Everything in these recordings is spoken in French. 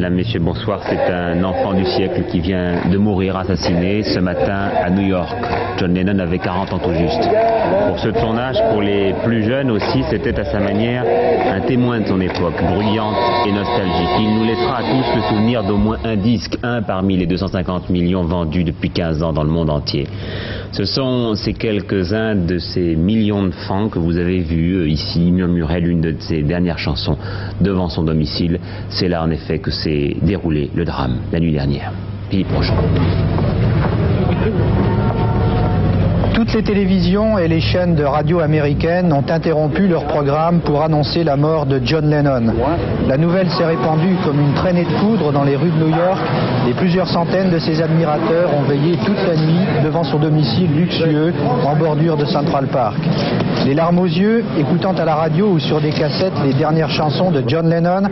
Mesdames, Messieurs, bonsoir. C'est un enfant du siècle qui vient de mourir assassiné ce matin à New York. John Lennon avait 40 ans tout juste. Pour ceux de son âge, pour les plus jeunes aussi, c'était à sa manière un témoin de son époque, bruyante et nostalgique. Il nous laissera à tous le souvenir d'au moins un disque, un parmi les 250 millions vendus depuis 15 ans dans le monde entier. Ce sont ces quelques-uns de ces millions de fans que vous avez vus euh, ici murmurer l'une de ses dernières chansons devant son domicile. C'est là en effet que s'est déroulé le drame la nuit dernière. Philippe prochain. Les télévisions et les chaînes de radio américaines ont interrompu leur programme pour annoncer la mort de John Lennon. La nouvelle s'est répandue comme une traînée de poudre dans les rues de New York et plusieurs centaines de ses admirateurs ont veillé toute la nuit devant son domicile luxueux en bordure de Central Park. Les larmes aux yeux, écoutant à la radio ou sur des cassettes les dernières chansons de John Lennon,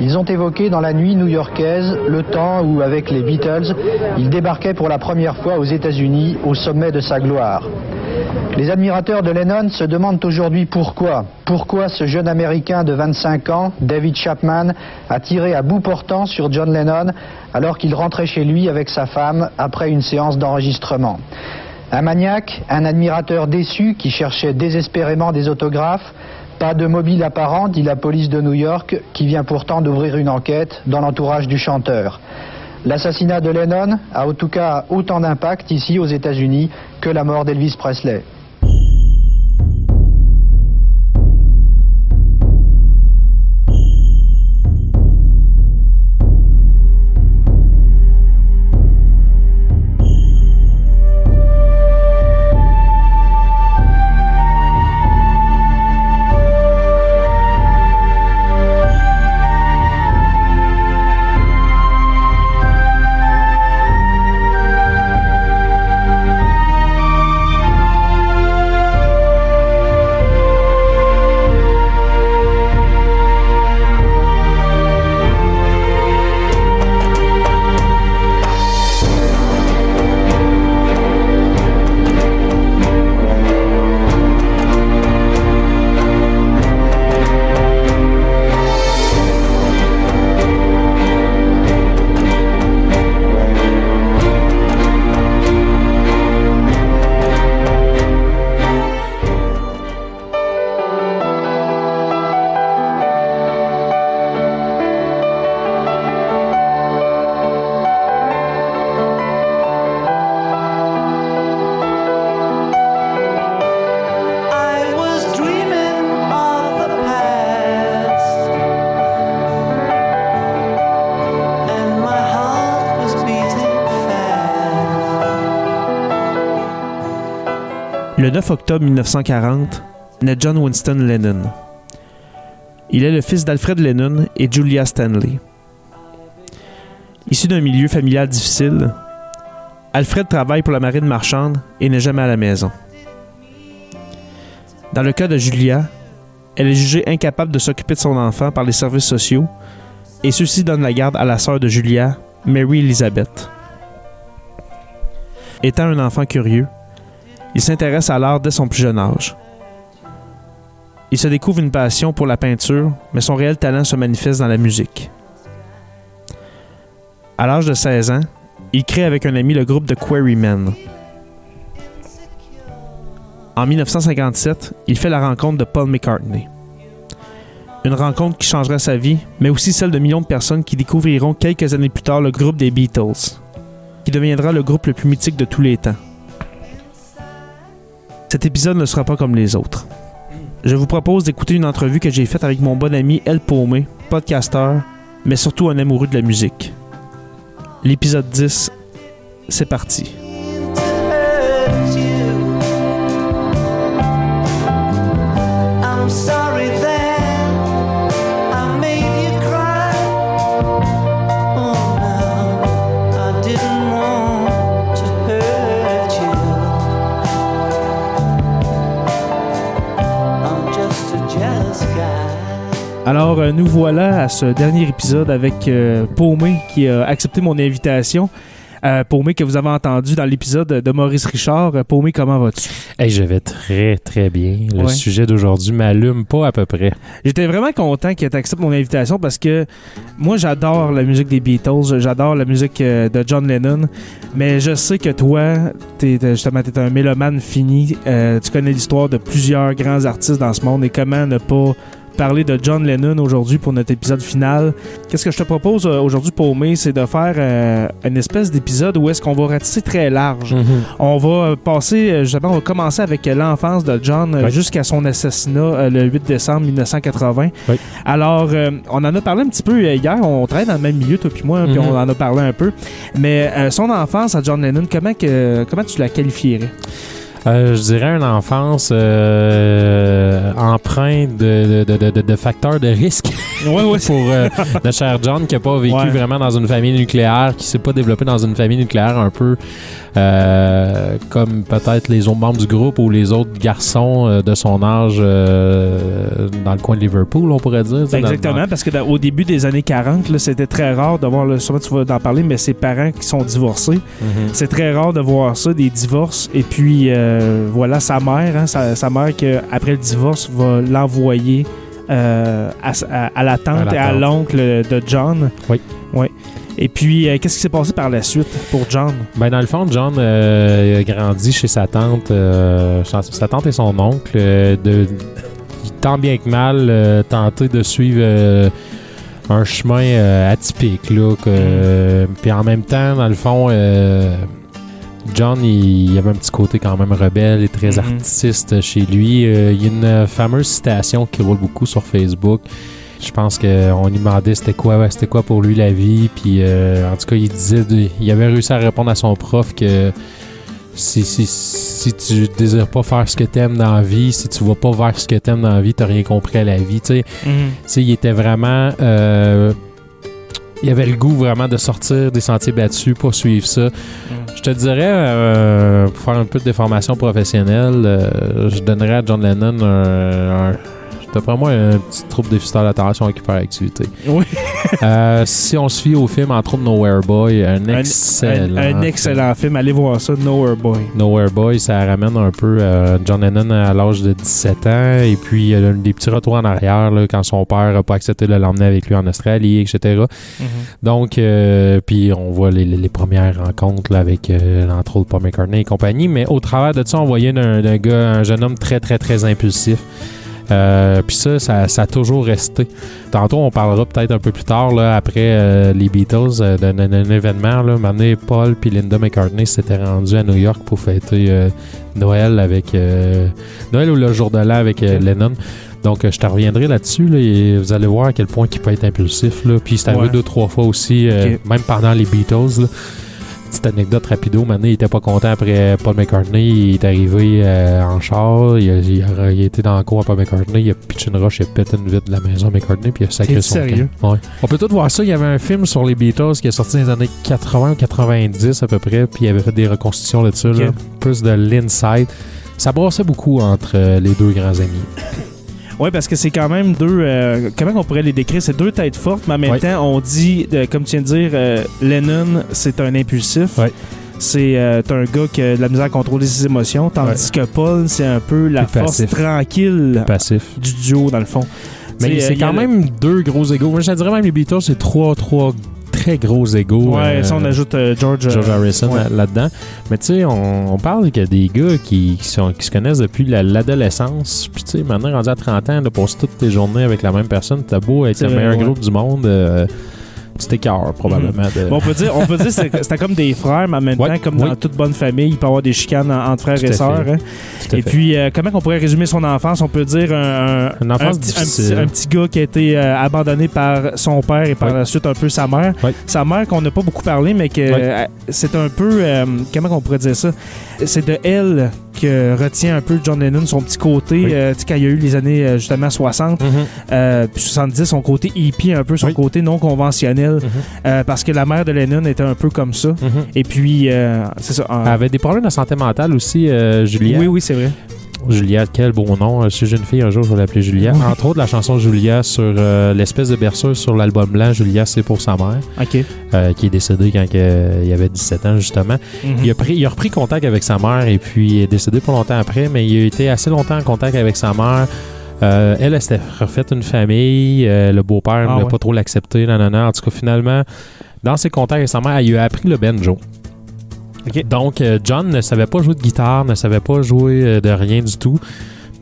ils ont évoqué dans la nuit new-yorkaise le temps où, avec les Beatles, il débarquait pour la première fois aux États-Unis au sommet de sa gloire. Les admirateurs de Lennon se demandent aujourd'hui pourquoi. Pourquoi ce jeune Américain de 25 ans, David Chapman, a tiré à bout portant sur John Lennon alors qu'il rentrait chez lui avec sa femme après une séance d'enregistrement. Un maniaque, un admirateur déçu qui cherchait désespérément des autographes, pas de mobile apparent, dit la police de New York, qui vient pourtant d'ouvrir une enquête dans l'entourage du chanteur. L'assassinat de Lennon a en tout cas autant d'impact ici aux États-Unis que la mort d'Elvis Presley. 9 octobre 1940 naît John Winston Lennon. Il est le fils d'Alfred Lennon et Julia Stanley. Issu d'un milieu familial difficile, Alfred travaille pour la marine marchande et n'est jamais à la maison. Dans le cas de Julia, elle est jugée incapable de s'occuper de son enfant par les services sociaux et ceux-ci donnent la garde à la sœur de Julia, Mary Elizabeth. Étant un enfant curieux, il s'intéresse à l'art dès son plus jeune âge. Il se découvre une passion pour la peinture, mais son réel talent se manifeste dans la musique. À l'âge de 16 ans, il crée avec un ami le groupe de Quarrymen. En 1957, il fait la rencontre de Paul McCartney. Une rencontre qui changera sa vie, mais aussi celle de millions de personnes qui découvriront quelques années plus tard le groupe des Beatles, qui deviendra le groupe le plus mythique de tous les temps. Cet épisode ne sera pas comme les autres. Je vous propose d'écouter une entrevue que j'ai faite avec mon bon ami El Paumé, podcasteur, mais surtout un amoureux de la musique. L'épisode 10, c'est parti. Alors, euh, nous voilà à ce dernier épisode avec euh, Paumé qui a accepté mon invitation. Euh, Paumé, que vous avez entendu dans l'épisode de Maurice Richard. Euh, Paumé, comment vas-tu? Hey, je vais très, très bien. Le Ouais. sujet d'aujourd'hui m'allume pas à peu près. J'étais vraiment content que tu acceptes mon invitation parce que moi, j'adore la musique des Beatles, j'adore la musique euh, de John Lennon, mais je sais que toi, t'es, t'es- justement, tu es un mélomane fini. Euh, tu connais l'histoire de plusieurs grands artistes dans ce monde et comment ne pas parler de John Lennon aujourd'hui pour notre épisode final. Qu'est-ce que je te propose euh, aujourd'hui, Paumé, c'est de faire euh, une espèce d'épisode où est-ce qu'on va ratisser très large. On va euh, passer, euh, justement, on va commencer avec l'enfance de John Oui. jusqu'à son assassinat le 8 décembre 1980. Oui. Alors, euh, on en a parlé un petit peu hier. On travaille dans le même milieu, toi puis moi, puis Mhm. on en a parlé un peu. Mais euh, son enfance à John Lennon, comment, que, comment tu la qualifierais? Euh, je dirais une enfance euh, empreinte de, de, de, de- de facteurs de risque Ouais, ouais. pour euh, le cher John qui n'a pas vécu Ouais. vraiment dans une famille nucléaire, qui s'est pas développé dans une famille nucléaire un peu euh, comme peut-être les autres membres du groupe ou les autres garçons euh, de son âge euh, dans le coin de Liverpool, on pourrait dire. dans- Exactement, parce que dans- au début des années 40, là, c'était très rare de voir, là, sûrement tu vas en parler, mais ses parents qui sont divorcés. Mhm. C'est très rare de voir ça, des divorces. Et puis, voilà, sa mère, hein, sa, sa mère, que, après le divorce, va l'envoyer à, sa- à- à la tante À la et à l'oncle de John. Oui. Oui. Et puis, euh, qu'est-ce qui s'est passé par la suite pour John? Ben dans le fond, John euh, a grandi chez sa tante, euh, sa tante et son oncle. de, tant bien que mal, tenter de suivre un chemin atypique. Là, que- Puis en même temps, dans le fond, euh, John, il, il avait un petit côté quand même rebelle et très Mhm. artiste chez lui. Il y a une fameuse citation qui roule beaucoup sur Facebook. Je pense qu'on lui demandait c'était quoi, c'était quoi pour lui la vie. Puis euh, en tout cas, il disait, il avait réussi à répondre à son prof que si, si, si tu désires pas faire ce que t'aimes dans la vie, si tu vas pas vers ce que t'aimes dans la vie, t'as rien compris à la vie. Tu sais, sais, il était vraiment. euh, il avait le goût vraiment de sortir des sentiers battus, pas suivre ça. Je te dirais, euh, pour faire un peu de déformation professionnelle, euh, je donnerais à John Lennon un. un D'après moi, un petit trouble déficitaire d'attention avec hyperactivité. Oui. Euh, si on se fie au film, entre autres Nowhere Boy, un Un- excellent. Un, un excellent film. Allez voir ça, Nowhere Boy. Nowhere Boy, ça ramène un peu euh, John Lennon à l'âge de 17 ans et puis il y a des petits retours en arrière là, quand son père n'a pas accepté de l'emmener avec lui en Australie, etc. Donc, euh, puis on voit les, les- les premières rencontres là, avec, entre autres, Paul McCartney et compagnie. Mais au travers de ça, on voyait d'un gars, un jeune homme très, très, très impulsif. Euh, puis ça, ça, ça a toujours resté. Tantôt, on parlera peut-être un peu plus tard, là, après euh, les Beatles, euh, d'un événement. Là, Maintenant, Paul puis Linda McCartney s'étaient rendus à New York pour fêter Noël avec Noël ou le jour de l'an avec. Lennon. Donc, je te reviendrai là-dessus là, et vous allez voir à quel point il peut être impulsif. Là. Puis c'est arrivé Ouais. deux, trois fois aussi, même pendant les Beatles. Là. Petite anecdote rapido, maintenant il était pas content après Paul McCartney, il est arrivé euh, en char, il a, il a- il a été dans le cours à Paul McCartney, il a pitché une roche, il a pété une vitre de la maison à McCartney, puis il a sacré son sérieux? camp. Ouais. On peut tout voir ça, il y avait un film sur les Beatles qui est sorti dans les années 80 ou 90 à peu près, puis il avait fait des reconstitutions là-dessus, là, plus de l'inside. Ça brassait beaucoup entre euh, les deux grands amis. Oui, parce que c'est quand même deux. euh, comment on pourrait les décrire? C'est deux têtes fortes, mais en même Ouais. temps, on dit, euh, comme tu viens de dire, euh, Lennon, c'est un impulsif. Ouais. C'est un gars qui a de la misère à contrôler ses émotions, tandis que Paul, c'est un peu la Plus force passif. tranquille Passif. du duo, dans le fond. Mais c'est quand le- même deux gros égaux. Moi, je dirais même les Beatles, c'est trois, trois très gros égaux. Ouais, euh, ça, on ajoute euh, George. George euh, Harrison ouais. là- là-dedans. Mais tu sais, on, on parle qu'il y a des gars qui, qui, sont, qui se connaissent depuis la- l'adolescence. Puis tu sais, maintenant, rendu à 30 ans, de passer toutes tes journées avec la même personne, t'as beau être le meilleur ouais. groupe du monde, tu t'écœures probablement. de- Bon, on peut dire, on peut dire c'était comme des frères, mais en même Ouais, temps, comme dans toute bonne famille, il peut y avoir des chicanes en- entre frères Tout et sœurs. hein. Et puis, euh, comment on pourrait résumer son enfance? On peut dire un, petit, un petit- un petit gars qui a été euh, abandonné par son père et par la suite un peu sa mère. Sa mère qu'on n'a pas beaucoup parlé, mais que euh, c'est un peu. comment on pourrait dire ça? C'est de elle que retient un peu John Lennon, son petit côté. Oui. euh, tu sais, quand il y a eu les années euh, justement 60, Mhm. euh, puis 70, son côté hippie, un peu son Oui. côté non conventionnel. Mhm. euh, parce que la mère de Lennon était un peu comme ça. Mhm. Et puis, euh, c'est ça. Elle avait des problèmes de santé mentale aussi, euh, Juliette. oui, oui, c'est vrai. Julia, quel beau nom. Euh, Si j'ai une fille, un jour, je vais l'appeler Julia. Oui. Entre autres, la chanson Julia sur euh, l'espèce de berceuse sur l'album blanc, Julia, c'est pour sa mère, OK. euh, qui est décédée quand il avait 17 ans, justement. Mhm. Il, a pris, il a repris contact avec sa mère et puis il est décédé pas longtemps après, mais il a été assez longtemps en contact avec sa mère. Euh, elle, elle s'était refait une famille. euh, le beau-père ne Ah voulait ouais. pas trop l'accepter. Non, non, non. En tout cas, finalement, dans ses contacts avec sa mère, il lui a appris le banjo. Donc, euh, John ne savait pas jouer de guitare, ne savait pas jouer euh, de rien du tout.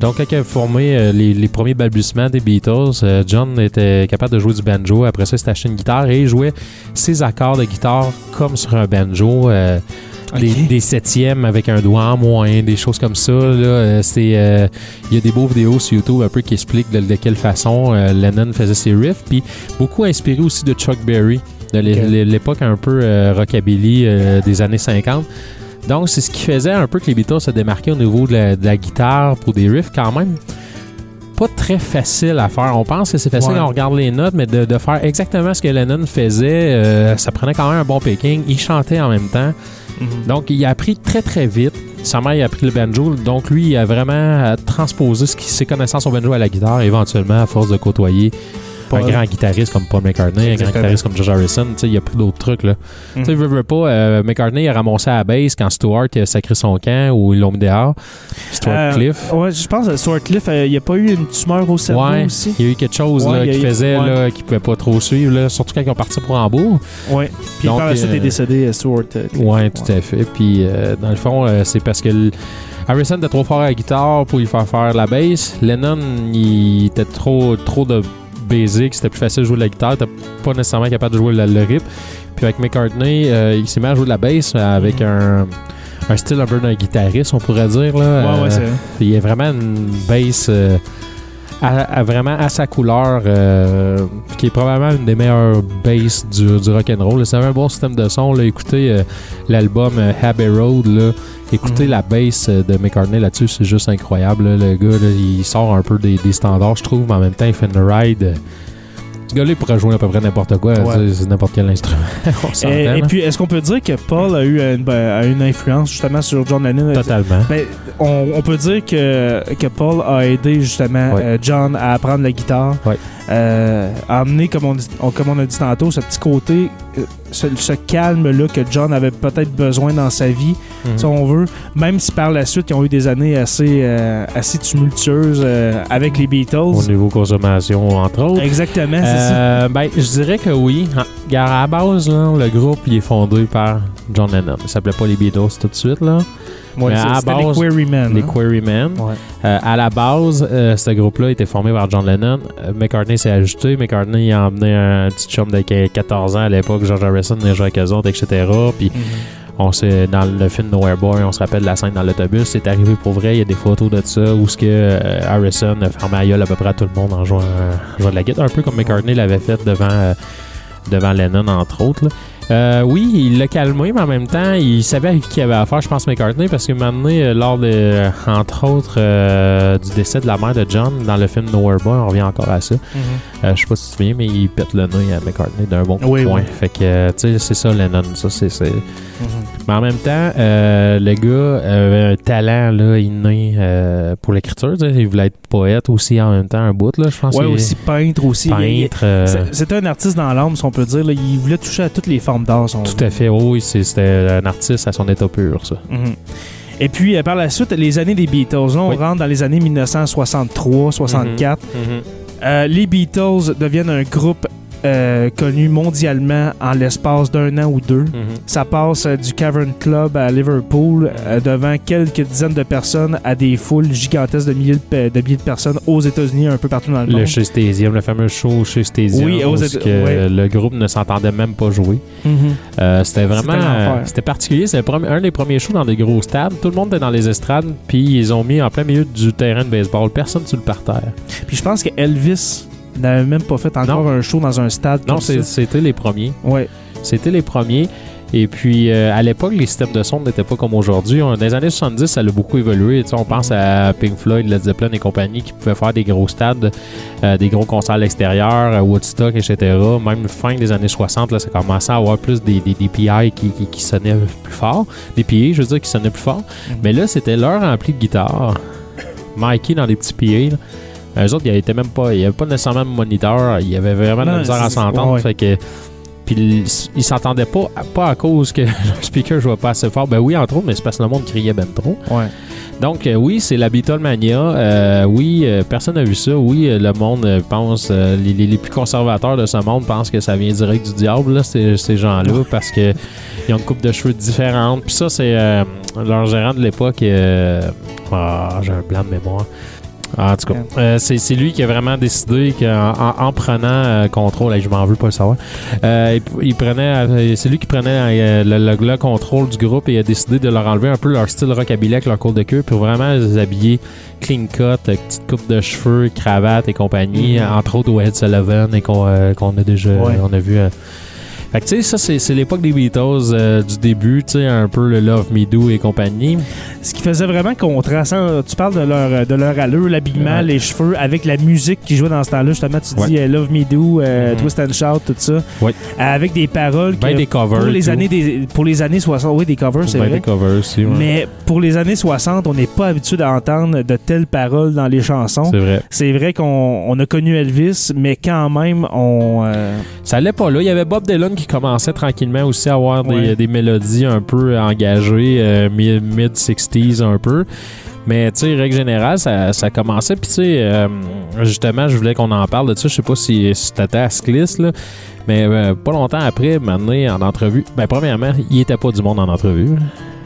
Donc, quand il a formé euh, les, les premiers balbutiements des Beatles, John était capable de jouer du banjo. Après ça, il s'est acheté une guitare et il jouait ses accords de guitare comme sur un banjo. euh, des, septièmes avec un doigt en moins, des choses comme ça. là. Euh, Il y a des beaux vidéos sur YouTube un peu qui expliquent de, de quelle façon euh, Lennon faisait ses riffs. Puis beaucoup inspiré aussi de Chuck Berry, de l'époque un peu euh, rockabilly euh, des années 50. Donc, c'est ce qui faisait un peu que les Beatles se démarquaient au niveau de la, de la guitare pour des riffs quand même pas très facile à faire. On pense que c'est facile Ouais. quand on regarde les notes, mais de, de faire exactement ce que Lennon faisait, euh, ça prenait quand même un bon picking. Il chantait en même temps. Mhm. Donc, il a appris très, très vite. Sa mère, il a appris le banjo. Donc, lui, il a vraiment transposé ce qui- ses connaissances au banjo à la guitare, éventuellement, à force de côtoyer un grand guitariste comme Paul McCartney, un grand guitariste comme George Harrison. Tu sais, il y a plus d'autres trucs, là. Mhm. Tu veut pas, euh, McCartney a ramassé à la base quand Stewart a sacré son camp ou ils l'ont mis dehors. Stuart Euh, Cliff. Ouais, je pense que Stuart Cliff, euh, il n'y a pas eu une tumeur au cerveau Ouais, aussi. il y a eu quelque chose Ouais, qui faisait là, qu'il pouvait pas trop suivre, là, surtout quand ils ont parti pour Hambourg. Ouais. Puis Donc, par la suite, il est décédé, euh, Stuart euh, Cliff. Ouais, tout à fait. Puis dans le fond, c'est parce que Harrison était trop fort à la guitare pour lui faire faire la bass. Lennon, il était trop, trop de basic, c'était plus facile de jouer de la guitare, était pas nécessairement capable de jouer le, le rip. Puis avec McCartney, euh, il s'est mis à jouer de la bass euh, avec un, un style un peu d'un guitariste, on pourrait dire. Là. Ouais, Euh, ouais, c'est il y a vraiment une bass euh, à, à vraiment à sa couleur, euh, qui est probablement une des meilleures basses du, du rock'n'roll. C'est un bon système de son. Là. Écoutez euh, l'album euh, Abbey Road. Là. Écoutez Mhm. la bass de McCartney là-dessus, c'est juste incroyable. là. Le gars, il sort un peu des, des standards, je trouve, mais en même temps, il fait une ride. Ce gars-là, il pourrait jouer à peu près n'importe quoi. Ouais. C'est- n'importe quel instrument. On Et, puis, est-ce qu'on peut dire que Paul a eu une, ben, a une influence justement sur John Lennon? Totalement. Ben, on, on peut dire que, que Paul a aidé justement Ouais. euh, John à apprendre la guitare, Ouais. euh, à amener, comme on, dit- on- comme on a dit tantôt, ce petit côté, euh, ce, ce calme-là que John avait peut-être besoin dans sa vie, Mhm. si on veut. Même si par la suite, ils ont eu des années assez, euh, assez tumultueuses euh, avec les Beatles. Au niveau consommation, entre autres. Exactement, c'est ça. Euh, ben, je dirais que oui. Ah, à la base, là, le groupe il est fondé par John Lennon. Il s'appelait pas les Beatles tout de suite. Là. Ouais, à C'était les Quarrymen. Les hein. Quarrymen. Ouais. Euh, à la base, euh, ce groupe-là était formé par John Lennon. Euh, McCartney s'est ajouté. McCartney il a emmené un petit chum de 14 ans à l'époque. George Harrison jouer avec eux autres, etc. Puis Mhm. on dans le film Nowhere Boy, on se rappelle la scène dans l'autobus. C'est arrivé pour vrai. Il y a des photos de ça où ce que Harrison a fermé la gueule à peu près à tout le monde en jouant, en jouant de la guitare, un peu comme McCartney l'avait fait devant devant Lennon entre autres. là. Euh, oui, il l'a calmé, mais en même temps, il savait avec qui il avait affaire, je pense, McCartney, parce que maintenant, euh, lors de, entre autres, euh, du décès de la mère de John dans le film Nowhere Boy, on revient encore à ça. Mhm. Euh, je sais pas si tu te souviens, mais il pète le nez à McCartney d'un bon coup Oui, de poing. oui. Fait que, euh, tu sais, c'est ça, Lennon. Ça, c'est, Mhm. Mais en même temps, euh, le gars avait un talent là, inné euh, pour l'écriture. Il voulait être poète aussi en même temps, un bout. Là, je pense Ouais, aussi peintre aussi. Peintre. C'était un artiste dans l'âme, si on peut dire. là. Il voulait toucher à toutes les formes d'art. tout à fait. oui, c'était un artiste à son état pur, ça. Mhm. Et puis, euh, par la suite, les années des Beatles. Là, on Oui. rentre dans les années 1963, 64. Euh, les Beatles deviennent un groupe euh, connu mondialement en l'espace d'un an ou deux. Mhm. Ça passe euh, du Cavern Club à Liverpool euh, devant quelques dizaines de personnes à des foules gigantesques de milliers de, milliers de personnes aux États-Unis, un peu partout dans le Le monde. chez Stasium, le fameux show chez Stasium, Oui, aux que ouais. le groupe ne s'entendait même pas jouer. Mhm. C'était vraiment C'était particulier. C'était le un des premiers shows dans des gros stades. Tout le monde était dans les estrades, puis ils ont mis en plein milieu du terrain de baseball. Personne sur le parterre. Puis je pense que Elvis n'avait même pas fait encore un show dans un stade. Non, c'était les premiers. Ouais. C'était les premiers. Et puis, euh, à l'époque, les systèmes de son n'étaient pas comme aujourd'hui. Dans les années 70, ça a beaucoup évolué. Tu sais, on pense à Pink Floyd, Led Zeppelin et compagnie qui pouvaient faire des gros stades, euh, des gros concerts à l'extérieur, à Woodstock, etc. Même fin des années 60, là, ça commençait à avoir plus des, des, des PI qui, qui, qui sonnaient plus fort. Des PI, je veux dire, qui sonnaient plus fort. Mhm. Mais là, c'était leur ampli de guitare Mikey dans les petits là. Eux autres, il était même pas, il avait pas nécessairement de moniteur, il y avait vraiment de la misère à s'entendre. ouais. Que, puis ils s'entendaient pas, pas à cause que le speaker jouait pas assez fort. Ben oui, entre autres, mais c'est parce que le monde criait ben trop. Ouais. Donc euh, oui, c'est la Beatlemania. Euh, oui, euh, personne n'a vu ça. Oui, le monde pense, les, plus conservateurs de ce monde pensent que ça vient direct du diable, là, ces, ces gens-là, parce que ils ont une coupe de cheveux différente. Puis ça, c'est euh, leur gérant de l'époque. euh, ah, j'ai un blanc de mémoire. Ah, en tout cas, euh, c'est lui qui a vraiment décidé qu'en en, en prenant euh, contrôle, je m'en veux pas le savoir, euh, il, il prenait, euh, c'est lui qui prenait euh, le, le- le contrôle du groupe et a décidé de leur enlever un peu leur style rockabilly avec leur cour de queue pour vraiment les habiller clean cut, euh, petite coupe de cheveux, cravate et compagnie, Mhm. entre autres au Ed Sullivan et qu'on euh, qu'on a déjà, Ouais. on a vu. Fait que tu sais, ça c'est l'époque des Beatles euh, du début, tu sais, un peu le Love Me Do et compagnie. Ce qui faisait vraiment contraste. hein, Tu parles de leur, de leur allure, l'habillement, Ouais. les cheveux, avec la musique qui jouait dans ce temps-là. Justement, tu Ouais. dis euh, Love Me Do, euh, Mhm. Twist and Shout, tout ça. Ouais. Avec des paroles Ben que des covers. pour, les tout. années des, pour les années 60, oui, des covers, c'est Ben vrai. des covers aussi. Mais pour les années 60, on n'est pas habitué d'entendre de telles paroles dans les chansons. C'est vrai. C'est vrai qu'on on a connu Elvis, mais quand même, on. Ça allait pas là. Il y avait Bob Dylan qui commençait tranquillement aussi à avoir des, Ouais. des mélodies un peu engagées, euh, mi- mid-60s un peu. Mais tu sais, règle générale, ça, ça commençait. Puis tu sais, euh, justement, je voulais qu'on en parle de ça. Je sais pas si, si t'étais à ce list, là. Mais euh, pas longtemps après, maintenant, en entrevue, ben premièrement, il était pas du monde en entrevue. là.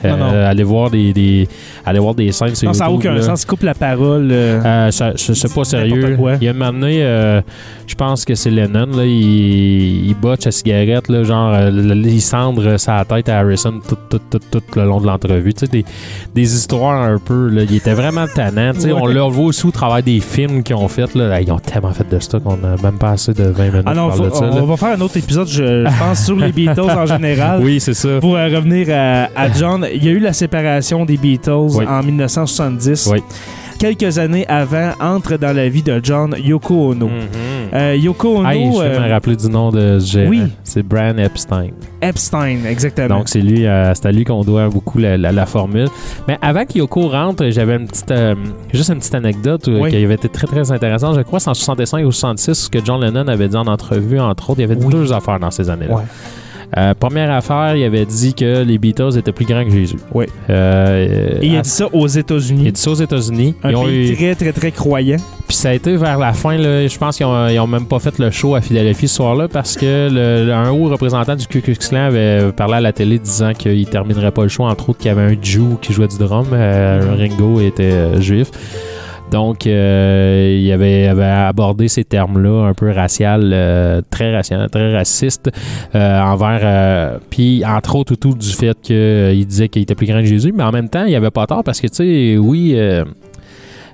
Non, non. aller voir des, des aller voir des scènes sur non, ça n'a aucun là. sens. Il coupe la parole. euh, Euh, ça- je sais pas sérieux. Il y a un moment donné, euh, je pense que c'est Lennon, là, il, il botche la cigarette, là, genre, euh, il cendre sa tête à Harrison tout, tout, tout, tout le long de l'entrevue. Tu sais, des, des histoires un peu, là, il était vraiment tannant. Tu sais, On le voit aussi au travers des films qu'ils ont fait. Là. Ils ont tellement fait de stock qu'on a même pas assez de 20 minutes Ah non, pour faut- parler de ça. on va faire un autre épisode, je, je pense, sur les Beatles en général. Oui, c'est ça. Pour euh, revenir à, à John, il y a eu la séparation des Beatles Oui. en 1970. Oui. Quelques années avant, entre dans la vie de John Yoko Ono. Mhm. Euh, Yoko Ono, Hey, je vais euh, me rappeler du nom de ce gérant. oui. C'est Brian Epstein. Epstein, exactement. Donc, c'est lui, euh, c'est à lui qu'on doit beaucoup la, la- la formule. Mais avant que Yoko rentre, j'avais une petite, euh, juste une petite anecdote euh, Oui. qui avait été très, très intéressante. Je crois que c'est en 65 ou 66 ce que John Lennon avait dit en entrevue, entre autres. Il avait dit Oui. deux affaires dans ces années-là. Ouais. Euh, première affaire, il avait dit que les Beatles étaient plus grands que Jésus. Oui. Euh, Et il a à- dit ça aux il a États-Unis. dit ça aux États-Unis. Un Ils ont pays eu- très, très, très croyant. puis ça a été vers la fin, là, je pense qu'ils ont, ils ont même pas fait le show à Philadelphie ce soir-là parce que le, un haut représentant du Ku Klux Klan avait parlé à la télé disant qu'il terminerait pas le show, entre autres qu'il y avait un Jew qui jouait du drum, euh, Ringo était euh, juif. Donc, euh, il avait, avait abordé ces termes-là un peu racial, euh, très racial, très raciste euh, envers. euh, puis, entre autres, autour du fait qu'il disait qu'il était plus grand que Jésus, mais en même temps, il avait pas tort parce que, tu sais, oui.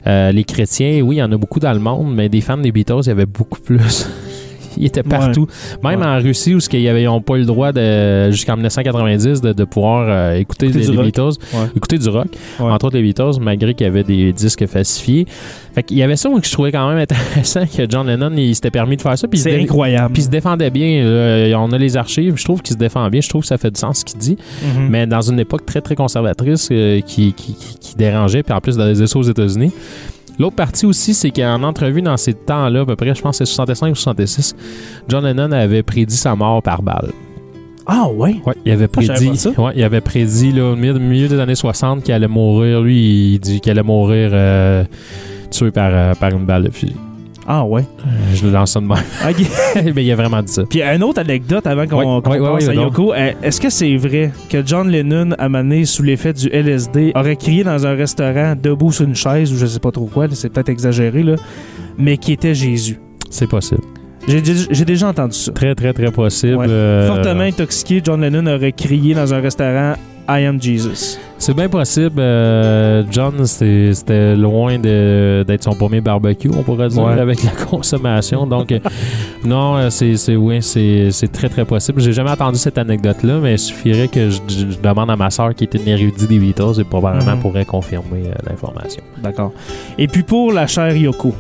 les chrétiens, oui, il y en a beaucoup dans le monde, mais des fans des Beatles, il y avait beaucoup plus. Ils étaient partout. Même Ouais. en Russie, où ils n'ont pas eu le droit de, jusqu'en 1990 de, de pouvoir euh, écouter, Écouter les. Beatles, Ouais. écouter du rock, entre autres les Beatles, malgré qu'il y avait des disques falsifiés. Fait qu'il y avait ça moi, que je trouvais quand même intéressant que John Lennon il s'était permis de faire ça. Il C'est incroyable. puis il se défendait bien. on a les archives. Je trouve qu'il se défend bien. Je trouve que ça fait du sens ce qu'il dit. Mhm. Mais dans une époque très, très conservatrice euh, qui, qui, qui- qui dérangeait, puis en plus dans les essais aux États-Unis. L'autre partie aussi, c'est qu'en entrevue dans ces temps-là, à peu près, je pense que c'est 65 ou 66, John Lennon avait prédit sa mort par balle. Ah ouais? Ouais, il avait Ah, prédit, ouais, il avait prédit là, au milieu, milieu des années 60 qu'il allait mourir. Lui, il dit qu'il allait mourir euh, tué par, euh, par une balle de fusil. Ah ouais. Euh, je le lance ça de même. Ok. Mais il a vraiment dit ça. Puis une autre anecdote avant qu'on Ouais, qu'on ouais, passe ouais, à. Yoko. Euh, Est-ce que c'est vrai que John Lennon, à mané sous l'effet du LSD, aurait crié dans un restaurant debout sur une chaise ou je sais pas trop quoi, c'est peut-être exagéré, là, mais qui était Jésus? C'est possible. J'ai déjà entendu ça. Très, très, très possible. Euh, Fortement intoxiqué, John Lennon aurait crié dans un restaurant I am Jesus. C'est bien possible. euh, John, c'était loin d'être son premier barbecue, on pourrait dire, Ouais. avec la consommation. Donc, euh, non, euh, c'est oui, c'est très, très possible. J'ai jamais entendu cette anecdote-là, mais il suffirait que je, je demande à ma soeur qui est une érudite des Beatles et probablement Mhm. pourrait confirmer euh, l'information. D'accord. Et puis pour la chère Yoko,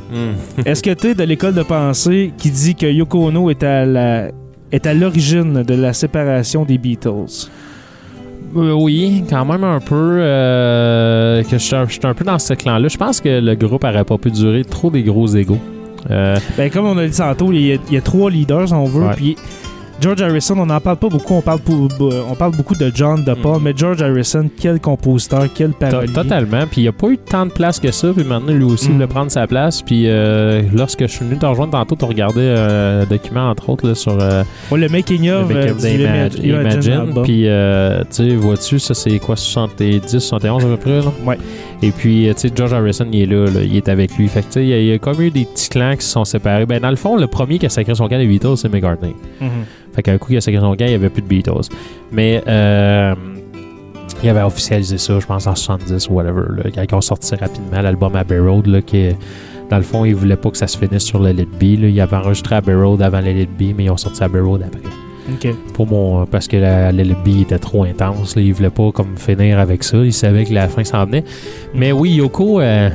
est-ce que tu es de l'école de pensée qui dit que Yoko Ono est à la est à l'origine de la séparation des Beatles? Euh, oui, quand même un peu. euh, que je suis un- peu dans ce clan-là. Je pense que le groupe aurait pas pu durer trop des gros égaux. Euh, Ben, comme on a dit tantôt, il y, a, il y a trois leaders, si on veut. Puis George Harrison, on n'en parle pas beaucoup. On parle, pour- on parle beaucoup de John, de Paul, Mhm. mais George Harrison, quel compositeur, quel parolier. totalement. Puis il n'y a pas eu tant de place que ça. Puis maintenant, lui aussi, Mm. voulait prendre sa place. Puis euh, lorsque je suis venu te rejoindre tantôt, tu regardais euh, un document, entre autres, là, sur euh, Ouais, le making le of make-up euh, Imagine, Imagine. Puis, euh, tu sais, vois-tu, ça c'est quoi, 70, 71 à peu près, là? Ouais. Et puis, euh, tu sais, George Harrison, il est là, là, il est avec lui. Fait que, tu sais, il y, a- il y a comme eu des petits clans qui se sont séparés. Ben, dans le fond, le premier qui a sacré son camp des Beatles, c'est McCartney. Mhm. Fait qu'un coup, il a sacré son camp, il n'y avait plus de Beatles. Mais, euh, il avait officialisé ça, je pense, en 70 ou whatever, là, quand ils ont sorti rapidement l'album Abbey Road, là, qui est- dans le fond, ils voulaient pas que ça se finisse sur le Let Be. Là. Ils avaient enregistré Abbey Road avant le Let Be, mais ils ont sorti Abbey Road après OK. pour mon parce que la, le Let Be était trop intense. Là, il voulait pas comme finir avec ça. Il savait que la fin s'en venait. Mais oui, Yoko, euh,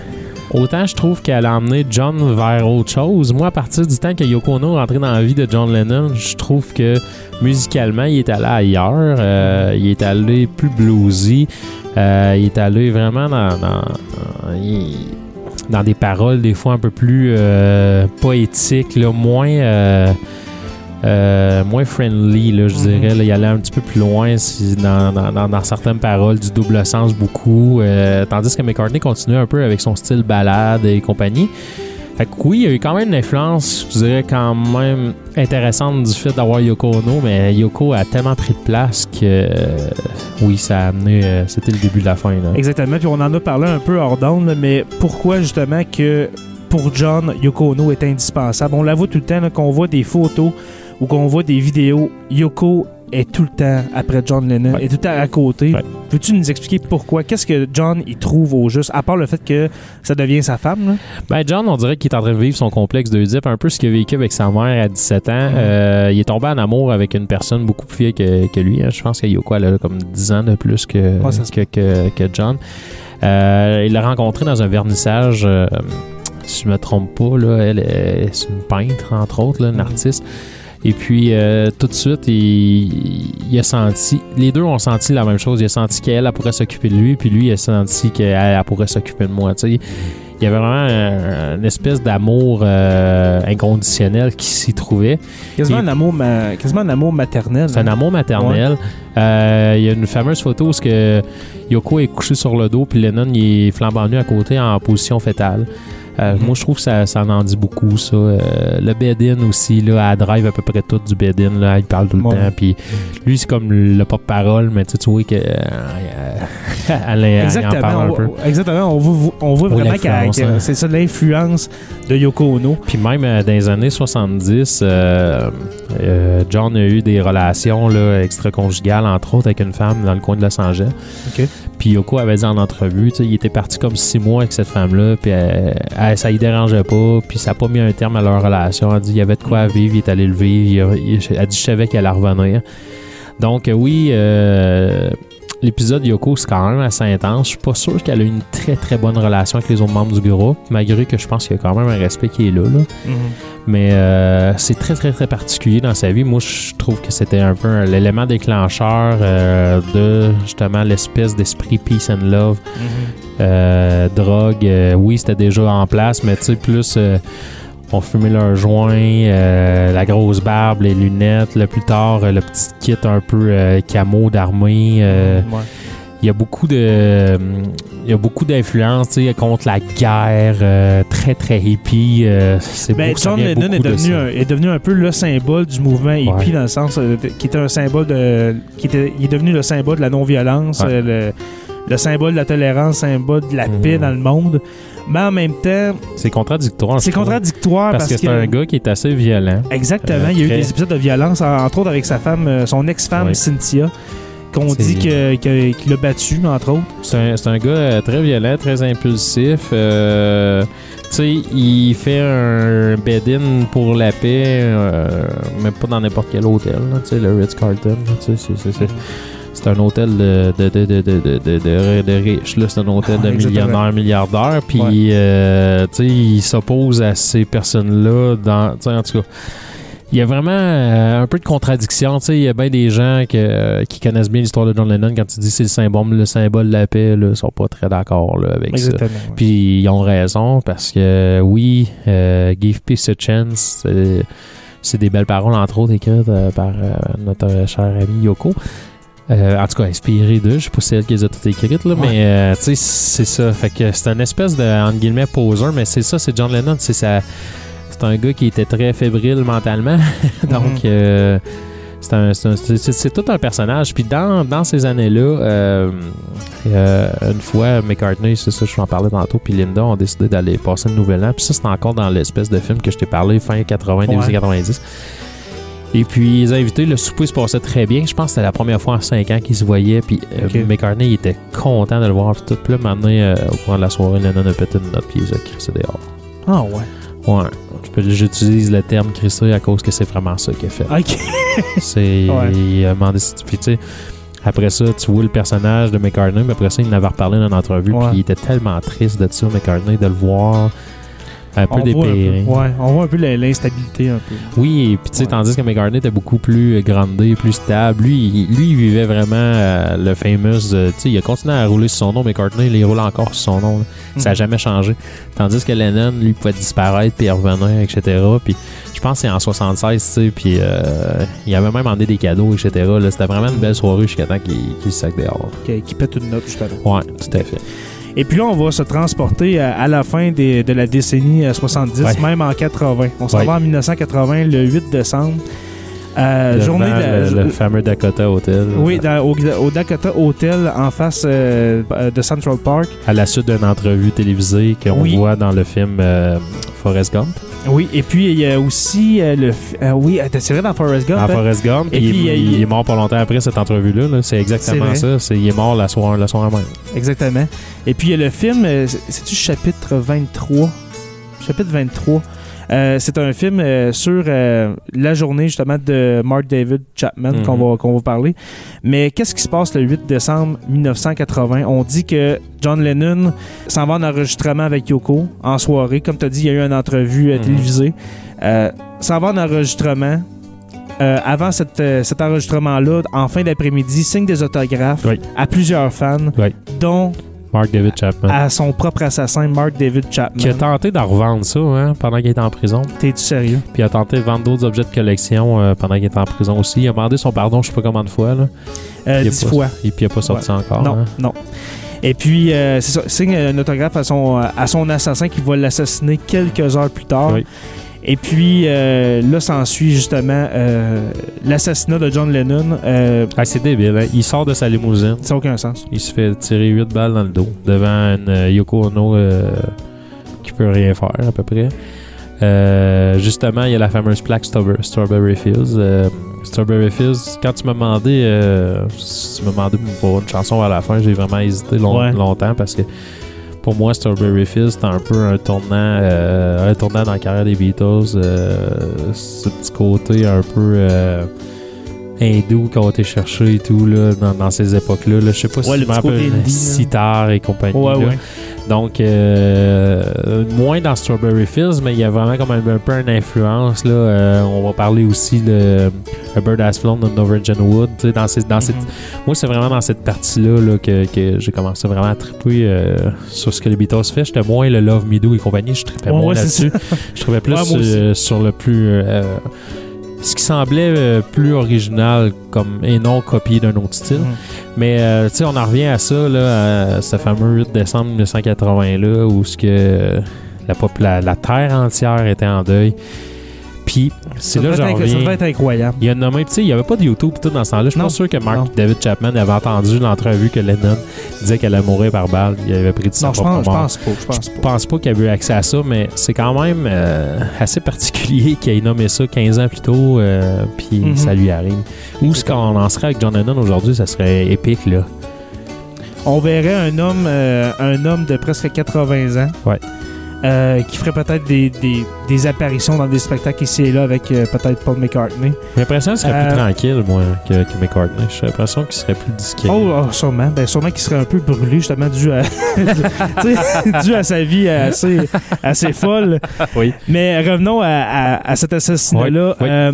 autant je trouve qu'elle a emmené John vers autre chose. Moi, à partir du temps que Yoko Ono est rentré dans la vie de John Lennon, je trouve que musicalement, il est allé ailleurs. Euh, il est allé plus bluesy. Euh, il est allé vraiment dans, dans, des paroles des fois un peu plus euh, poétiques, là, moins... euh, moins friendly, là, je Mhm. dirais. Là, il allait un petit peu plus loin si- dans, dans- dans- dans certaines paroles, du double sens beaucoup. euh, tandis que McCartney continuait un peu avec son style balade et compagnie. Fait que oui, il y a eu quand même une influence, je dirais, quand même intéressante du fait d'avoir Yoko Ono, mais Yoko a tellement pris de place que euh, oui, ça a amené. euh, C'était le début de la fin. Là. Exactement. Puis on en a parlé un peu hors d'onde, mais pourquoi justement que pour John, Yoko Ono est indispensable? On la voit tout le temps, qu'on voit des photos ou qu'on voit des vidéos. Yoko est tout le temps après John Lennon, Ouais. est tout le temps à côté. Ouais. Peux-tu nous expliquer pourquoi? Qu'est-ce que John y trouve au juste, à part le fait que ça devient sa femme? là? Ben John, on dirait qu'il est en train de vivre son complexe d'Oedipe, un peu ce qu'il a vécu avec sa mère à 17 ans. Euh, il est tombé en amour avec une personne beaucoup plus vieille que, que lui. hein. Je pense que Yoko, elle a comme 10 ans de plus que, que, que- que John. Euh, il l'a rencontré dans un vernissage, euh, si je me trompe pas, là, elle est c'est une peintre, entre autres, là, une artiste. Et puis, euh, tout de suite, il, il a senti, les deux ont senti la même chose. Il a senti qu'elle, elle pourrait s'occuper de lui, puis lui, il a senti qu'elle elle pourrait s'occuper de moi. Il y avait vraiment un- une espèce d'amour euh, inconditionnel qui s'y trouvait. Quasiment, Et- un amour ma- quasiment un amour maternel. C'est un hein? amour maternel. Euh, Il y a une fameuse photo où ce que Yoko est couché sur le dos, puis Lennon il est flambant nu à côté en position fétale. Euh, Mhm. Moi, je trouve que ça, ça en dit beaucoup, ça. Euh, le bed-in aussi, là, elle drive à peu près tout du bed-in, là, il parle tout le Ouais. temps. Puis lui, c'est comme le porte-parole, mais tu vois qu'elle elle, elle en parle un peu. exactement. On voit, on voit vraiment qu'elle- hein. que c'est ça l'influence de Yoko Ono. Puis même euh, dans les années 70, euh, euh, John a eu des relations extra-conjugales, entre autres, avec une femme dans le coin de Los Angeles. Puis Yoko avait dit en entrevue, il était parti comme six mois avec cette femme-là, puis elle- elle- ça y dérangeait pas, puis ça n'a pas mis un terme à leur relation. Elle dit il y avait de quoi vivre, il est allé le vivre, il il- elle dit je savais qu'elle allait revenir. Donc euh, oui, euh, l'épisode Yoko, c'est quand même assez intense. Je suis pas sûr qu'elle a une très très bonne relation avec les autres membres du groupe, malgré que je pense qu'il y a quand même un respect qui est là. là. Mais euh, c'est très, très, très particulier dans sa vie. Moi, je trouve que c'était un peu l'élément déclencheur euh, de justement l'espèce d'esprit peace and love. Euh, drogue, oui, c'était déjà en place, mais tu sais, plus euh, on fumait leur joint, euh, la grosse barbe, les lunettes. Le plus tard, euh, le petit kit un peu euh, camo d'armée. euh, Ouais. il y a beaucoup de il y a beaucoup d'influence contre la guerre très très hippie c'est Ben, John Lennon est de devenu, un, est devenu un peu le symbole du mouvement hippie Ouais. dans le sens qui était un symbole de qui était il est devenu le symbole de la non-violence Ouais. Le, le symbole de la tolérance symbole de la Mhm. paix dans le monde. Mais en même temps c'est contradictoire c'est contradictoire parce, parce, que c'est un gars qui est assez violent. Exactement. Euh, il y a eu des épisodes de violence en- entre autres avec sa femme euh, son ex-femme. Cynthia qu'on dit que- que- qu'il a battu entre autres. C'est un, gars euh, très violent très impulsif euh, tu sais il fait un bed-in pour la paix euh, mais pas dans n'importe quel hôtel tu sais le Ritz Carlton tu sais c'est- c'est- un hôtel de, de, de, de, riches. C'est un hôtel de millionnaires, milliardaires. Puis, Ouais. euh, tu sais, il s'oppose à ces personnes-là dans. Tu sais, en tout cas, il y a vraiment euh, un peu de contradiction. Tu sais, il y a bien des gens que- qui connaissent bien l'histoire de John Lennon. Quand tu dis c'est le symbole, le symbole de la paix, ils sont pas très d'accord avec ça. Ouais. Puis ils ont raison parce que oui, euh, Give Peace a Chance, c'est- des belles paroles, entre autres, écrites euh, par euh, notre cher ami Yoko. Euh, en tout cas, inspiré d'eux. Je sais pas si c'est elle qui les a toutes écrites, là, mais euh, tu sais, c'est ça. Fait que c'est une espèce de, entre guillemets, poseur, mais c'est ça, c'est John Lennon. C'est ça. C'est un gars qui était très fébrile mentalement. Donc, Mhm. euh, c'est tout un personnage. Puis dans, dans ces années-là, une fois, McCartney, c'est ça, je en parlais tantôt, puis Linda ont décidé d'aller passer le nouvel an. Puis ça, c'est encore dans l'espèce de film que je t'ai parlé, fin 80, début Ouais. 90. Et puis, les invités, le souper se passait très bien. Je pense que c'était la première fois en 5 ans qu'ils se voyaient. Puis euh. McCartney, il était content de le voir. Puis tout. Là, maintenant, euh, au courant de la soirée, Lennon a pété une note, puis il a crissés dehors. Ah ouais. Ouais. J'utilise le terme crissé à cause que c'est vraiment ça qu'il a fait. Ok. C'est. Ouais. Il a demandé si tu. Puis, tu sais, après ça, tu vois le personnage de McCartney, mais après ça, il en avait reparlé dans une entrevue, puis il était tellement triste de ça, McCartney, de le voir un peu On voit un dépéré. peu- Ouais, on voit un peu l'instabilité un peu. Oui, et puis tu sais, Ouais. tandis que McCartney était beaucoup plus grandé, plus stable. Lui, il, lui, il vivait vraiment euh, le famous. euh, tu sais, il a continué à rouler sur son nom. McCartney, il roule encore sur son nom. là. Ça n'a Mhm. jamais changé. Tandis que Lennon, lui, pouvait disparaître puis revenir, etc. Puis je pense que c'est en 76, tu sais, puis euh, il avait même emmené des cadeaux, etc. là. C'était vraiment une belle soirée jusqu'à temps qu'il se sac dehors. Qui, qui pète une note, justement. Ouais, tout à fait. Et puis là, on va se transporter à, à la fin des- de la décennie euh, 70, Ouais. même en 80. On s'en Ouais. va en 1980, le 8 décembre. Euh, journée de la- le, le fameux Dakota Hotel. Oui, dans- au, au Dakota Hotel en face euh, de Central Park. À la suite d'une entrevue télévisée qu'on Oui. voit dans le film euh, Forrest Gump. Oui, et puis il y a aussi euh, le. euh, oui, c'est vrai dans Forrest Gump. Dans hein? Forrest Gump. Et il, puis, il- il est mort pas longtemps après cette entrevue-là. là. C'est exactement ça. C'est- il est mort la soirée, la soirée même. Exactement. Et puis il y a le film, euh, c'est- c'est-tu chapitre 23 Chapitre 23. Euh, c'est un film euh, sur euh, la journée justement de Mark David Chapman Mhm. qu'on va, qu'on va parler. Mais qu'est-ce qui se passe le 8 décembre 1980? On dit que John Lennon s'en va en enregistrement avec Yoko en soirée. Comme tu as dit, il y a eu une entrevue Mhm. télévisée. S'en va en enregistrement. Avant cette, cet enregistrement-là, en fin d'après-midi, signe des autographes Oui. à plusieurs fans, Oui. dont Mark David Chapman. à son propre assassin, Mark David Chapman. Qui a tenté d'en revendre ça hein, pendant qu'il était en prison. T'es-tu sérieux? Puis il a tenté de vendre d'autres objets de collection euh, pendant qu'il était en prison aussi. Il a demandé son pardon, je sais pas combien de fois. Là. Euh, dix pas- fois. Et puis il n'a pas sorti encore. non, hein. non. Et puis, euh, c'est ça, signe un autographe à son, à son assassin qui va l'assassiner quelques heures plus tard. Oui. Et puis, euh, là, s'ensuit justement euh, l'assassinat de John Lennon. Euh, Ah, c'est débile. hein. Il sort de sa limousine. ça n'a aucun sens. Il se fait tirer 8 balles dans le dos devant une euh, Yoko Ono qui peut rien faire à peu près. Justement, il y a la fameuse plaque Strawberry, Fields. Strawberry Fields, quand tu m'as demandé, tu m'as demandé pour une chanson à la fin, j'ai vraiment hésité long- Ouais. longtemps parce que pour moi, Strawberry Fields, c'était un peu un tournant, euh, un tournant dans la carrière des Beatles. euh, ce petit côté un peu euh, hindou qu'on a été chercher et tout là, dans, dans ces époques-là. Là. Je sais pas Ouais, si le tu me petit côté rappelles indie, là. Sitar et compagnie. Ouais, là. ouais. Donc, euh, moins dans Strawberry Fields, mais il y a vraiment comme un, un peu une influence. Là. Euh, on va parler aussi de A Bird Has Flown de No Virgin Wood. Dans dans cette, Mhm. moi, c'est vraiment dans cette partie-là là, que, que j'ai commencé vraiment à triper euh, sur ce que les Beatles fait. J'étais moins le Love Me Do et compagnie. Je tripais Ouais, moins ouais, là-dessus. Je trouvais plus Ouais, euh, sur le plus... ce qui semblait euh, plus original comme, et non copié d'un autre style. Mhm. Mais euh, tu sais, on en revient à ça, là, à ce fameux 8 décembre 1980 là, où ce que la, pop- la, la terre entière était en deuil. Puis c'est là être- ça devait être incroyable. Il y a nommé, tu sais, il n'y avait pas de YouTube tout dans ce temps-là. Je suis pas sûr que Mark Non. David Chapman avait entendu l'entrevue que Lennon disait qu'elle allait mourir par balle. Il avait pris de Non, je pense, je mort. pense pas. Je pense pas. pense pas qu'il ait eu accès à ça, mais c'est quand même euh, assez particulier qu'il ait nommé ça 15 ans plus tôt, euh, puis Mhm. ça lui arrive. Où ce qu'on en serait avec John Lennon aujourd'hui, ça serait épique, là. On verrait un homme, euh, un homme de presque 80 ans. Ouais. Euh, qui ferait peut-être des, des- des apparitions dans des spectacles ici et là avec euh, peut-être Paul McCartney. J'ai l'impression qu'il serait Euh, plus tranquille, moi, que, que McCartney. J'ai l'impression qu'il serait plus discret. Oh, oh, sûrement. Ben, sûrement qu'il serait un peu brûlé, justement, dû à, dû à sa vie assez, assez folle. Oui. Mais revenons à, à- à cet assassinat-là. Oui, oui. Euh,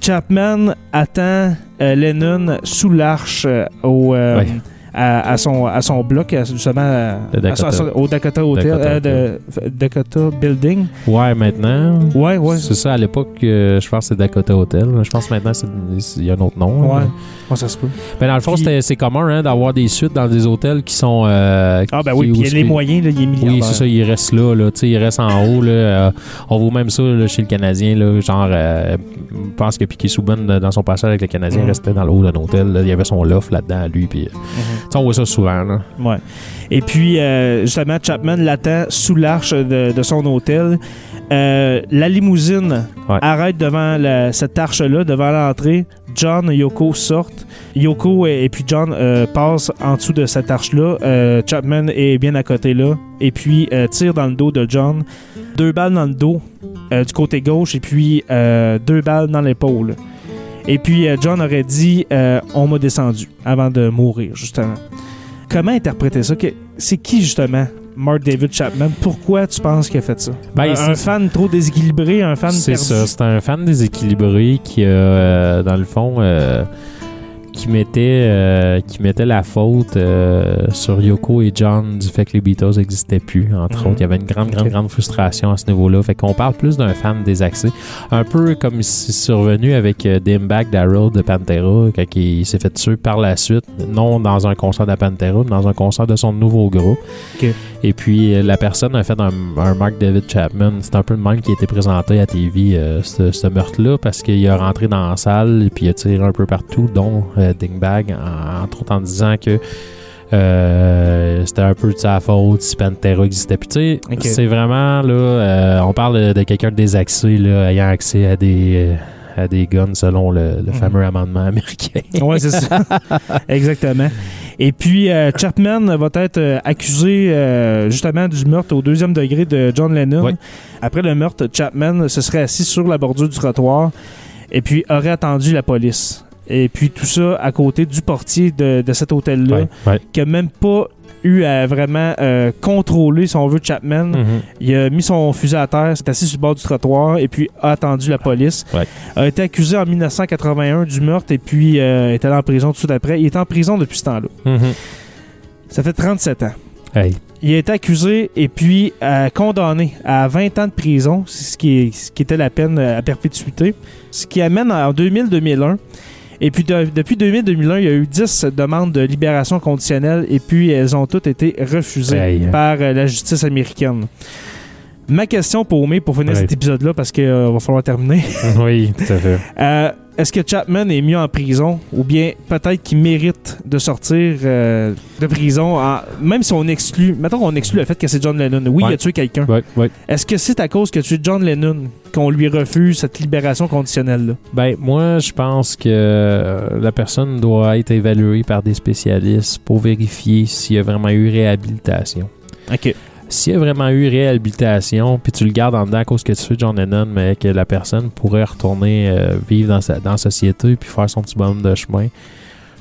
Chapman attend euh, Lennon sous l'arche euh, au, euh, Oui. À, à son, à son bloc, justement à son- Dakota. au Dakota Hotel, Dakota euh, de- Dakota Building. Ouais, maintenant. Ouais, ouais. C'est ça, à l'époque, euh, je pense que c'est Dakota Hotel. Je pense que maintenant, il y a un autre nom. Ouais. hein. Ouais, ça se peut. Ben, dans le fond, Puis- c'est commun hein, d'avoir des suites dans des hôtels qui sont. euh, Ah, ben qui- oui, puis il y a les moyens, là, il est milliardaire. Oui, c'est ça, il reste là, là tu sais, il reste en haut. Là, euh, on voit même ça là, chez le Canadien. Là, genre, euh, je pense que Piquet Souban, dans son passage avec le Canadien, Mhm. restait dans le haut d'un hôtel. il y avait son loft là-dedans à lui. Puis, Mhm. On voit ça souvent. Là. Ouais. Et puis, euh, justement, Chapman l'attend sous l'arche de, de son hôtel. Euh, la limousine Ouais. arrête devant la- cette arche-là, devant l'entrée. John et Yoko sortent. Yoko et, et puis John euh, passent en dessous de cette arche-là. Euh, Chapman est bien à côté là. Et puis, tire dans le dos de John. Deux balles dans le dos du côté gauche et puis deux balles dans l'épaule. Et puis, euh, John aurait dit euh, On m'a descendu avant de mourir, justement. Comment interpréter ça? Que- C'est qui, justement, Mark David Chapman? Pourquoi tu penses qu'il a fait ça? Ben, un, c'est- un fan trop déséquilibré, un fan C'est perdu? ça, c'est un fan déséquilibré qui, euh, dans le fond, euh, qui, mettait, euh, qui mettait la faute euh, sur Yoko et John du fait que les Beatles n'existaient plus, entre Mhm. autres. Il y avait une grande, grande, grande frustration à ce niveau-là. Fait qu'on parle plus d'un fan désaxé. Un peu comme c'est survenu avec euh, Dimebag Darrell de Pantera, quand il s'est fait tuer par la suite, non dans un concert de Pantera, mais dans un concert de son nouveau groupe. Et puis, euh, la personne a fait un, un Mark David Chapman. C'est un peu le même qui a été présenté à TV, euh, ce, ce meurtre-là, parce qu'il est rentré dans la salle et puis il a tiré un peu partout, dont euh, Dingbag, en- entre autres en disant que euh, c'était un peu de sa faute si Pantera existait. Puis, tu sais, c'est vraiment, là, on parle de, de quelqu'un de désaxé, là, ayant accès à des. À des guns selon le, le Mhm. fameux amendement américain. Ouais, c'est ça. Exactement. Et puis, euh, Chapman va être euh, accusé euh, justement du meurtre au deuxième degré de John Lennon. Après le meurtre, Chapman se serait assis sur la bordure du trottoir et puis aurait attendu la police. Et puis tout ça à côté du portier de, de cet hôtel-là, Ouais, ouais. qui a même pas eu à vraiment euh, contrôler, si on veut, Chapman. Mhm. Il a mis son fusil à terre, s'est assis sur le bord du trottoir et puis a attendu la police. Ouais. A été accusé en 1981 du meurtre et puis euh, est allé en prison tout de suite après. Il est en prison depuis ce temps-là. Mhm. Ça fait 37 ans. Hey. Il a été accusé et puis euh, condamné à 20 ans de prison, ce qui, est- ce qui était la peine euh, à perpétuité, ce qui amène en 2000-2001. Et puis de- depuis 2000-2001, il y a eu 10 demandes de libération conditionnelle et puis elles ont toutes été refusées par euh, la justice américaine. Ma question pour May, pour finir Ouais. cet épisode-là, parce qu'il va falloir terminer. oui, tout à fait. Euh, Est-ce que Chapman est mieux en prison ou bien peut-être qu'il mérite de sortir euh, de prison, en- même si on exclut, mettons qu'on exclut le fait que c'est John Lennon. Oui, Ouais. il a tué quelqu'un. Ouais. Est-ce que c'est à cause que tu es John Lennon qu'on lui refuse cette libération conditionnelle-là? Ben, moi, je pense que euh, la personne doit être évaluée par des spécialistes pour vérifier s'il y a vraiment eu réhabilitation. OK. S'il y a vraiment eu réhabilitation, puis tu le gardes en dedans à cause que tu fais John Lennon, mais que la personne pourrait retourner euh, vivre dans, sa, dans la société puis faire son petit bonhomme de chemin,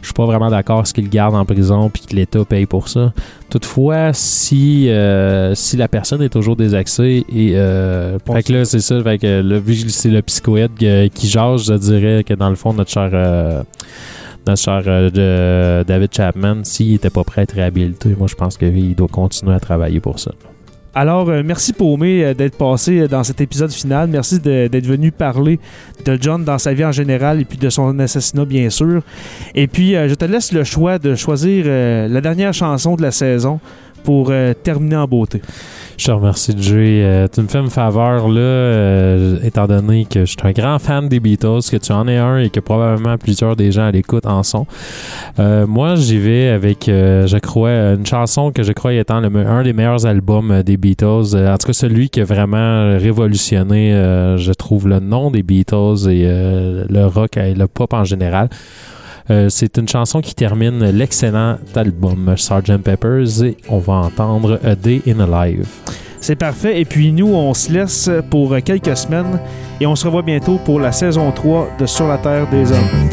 je suis pas vraiment d'accord ce qu'il le garde en prison puis que l'État paye pour ça. Toutefois, si, euh, si la personne est toujours désaxée et euh, fait que là, c'est ça, fait que le, vu que c'est le psychoïde euh, qui jase, je dirais que dans le fond, notre cher euh, notre cher euh, David Chapman, s'il était pas prêt à être réhabilité, moi je pense qu'il doit continuer à travailler pour ça. Alors, euh, merci Paumé euh, d'être passé euh, dans cet épisode final. Merci d'être venu parler de John dans sa vie en général et puis de son assassinat, bien sûr. Et puis, je te laisse le choix de choisir la dernière chanson de la saison pour terminer en beauté. Je te remercie, Jay. Euh, tu me fais une faveur, là, euh, étant donné que je suis un grand fan des Beatles, que tu en es un et que probablement plusieurs des gens à l'écoute en sont. Euh, moi, j'y vais avec, euh, je crois, une chanson que je crois étant le, un des meilleurs albums euh, des Beatles. Euh, en tout cas, celui qui a vraiment révolutionné, je trouve, le nom des Beatles et le rock et le pop en général. Euh, c'est une chanson qui termine l'excellent album Sgt. Peppers et on va entendre A Day in a Life. C'est parfait. Et puis nous, on se laisse pour quelques semaines et on se revoit bientôt pour la saison 3 de Sur la Terre des Hommes.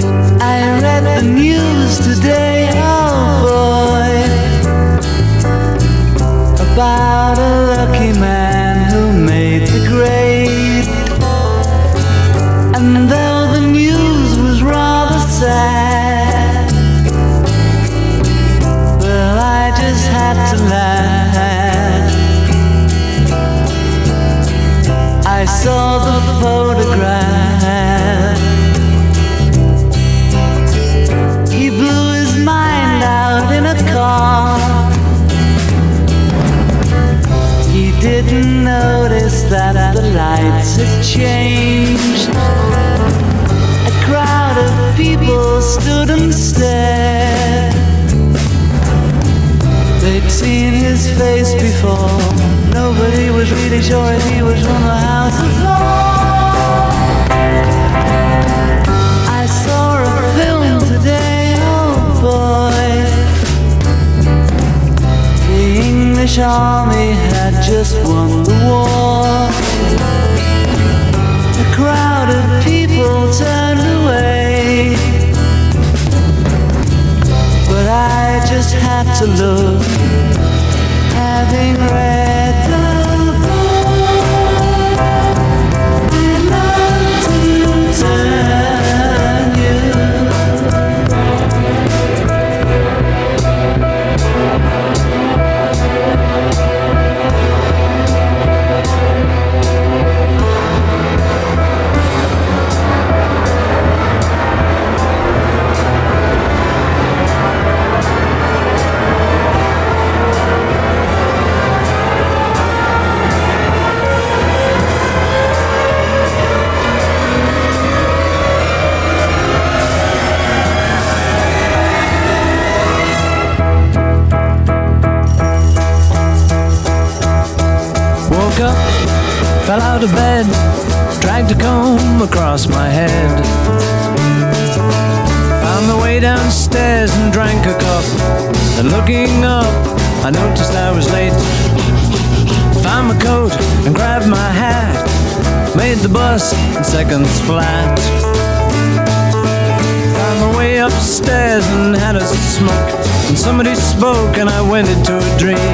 spoke and I went into a dream.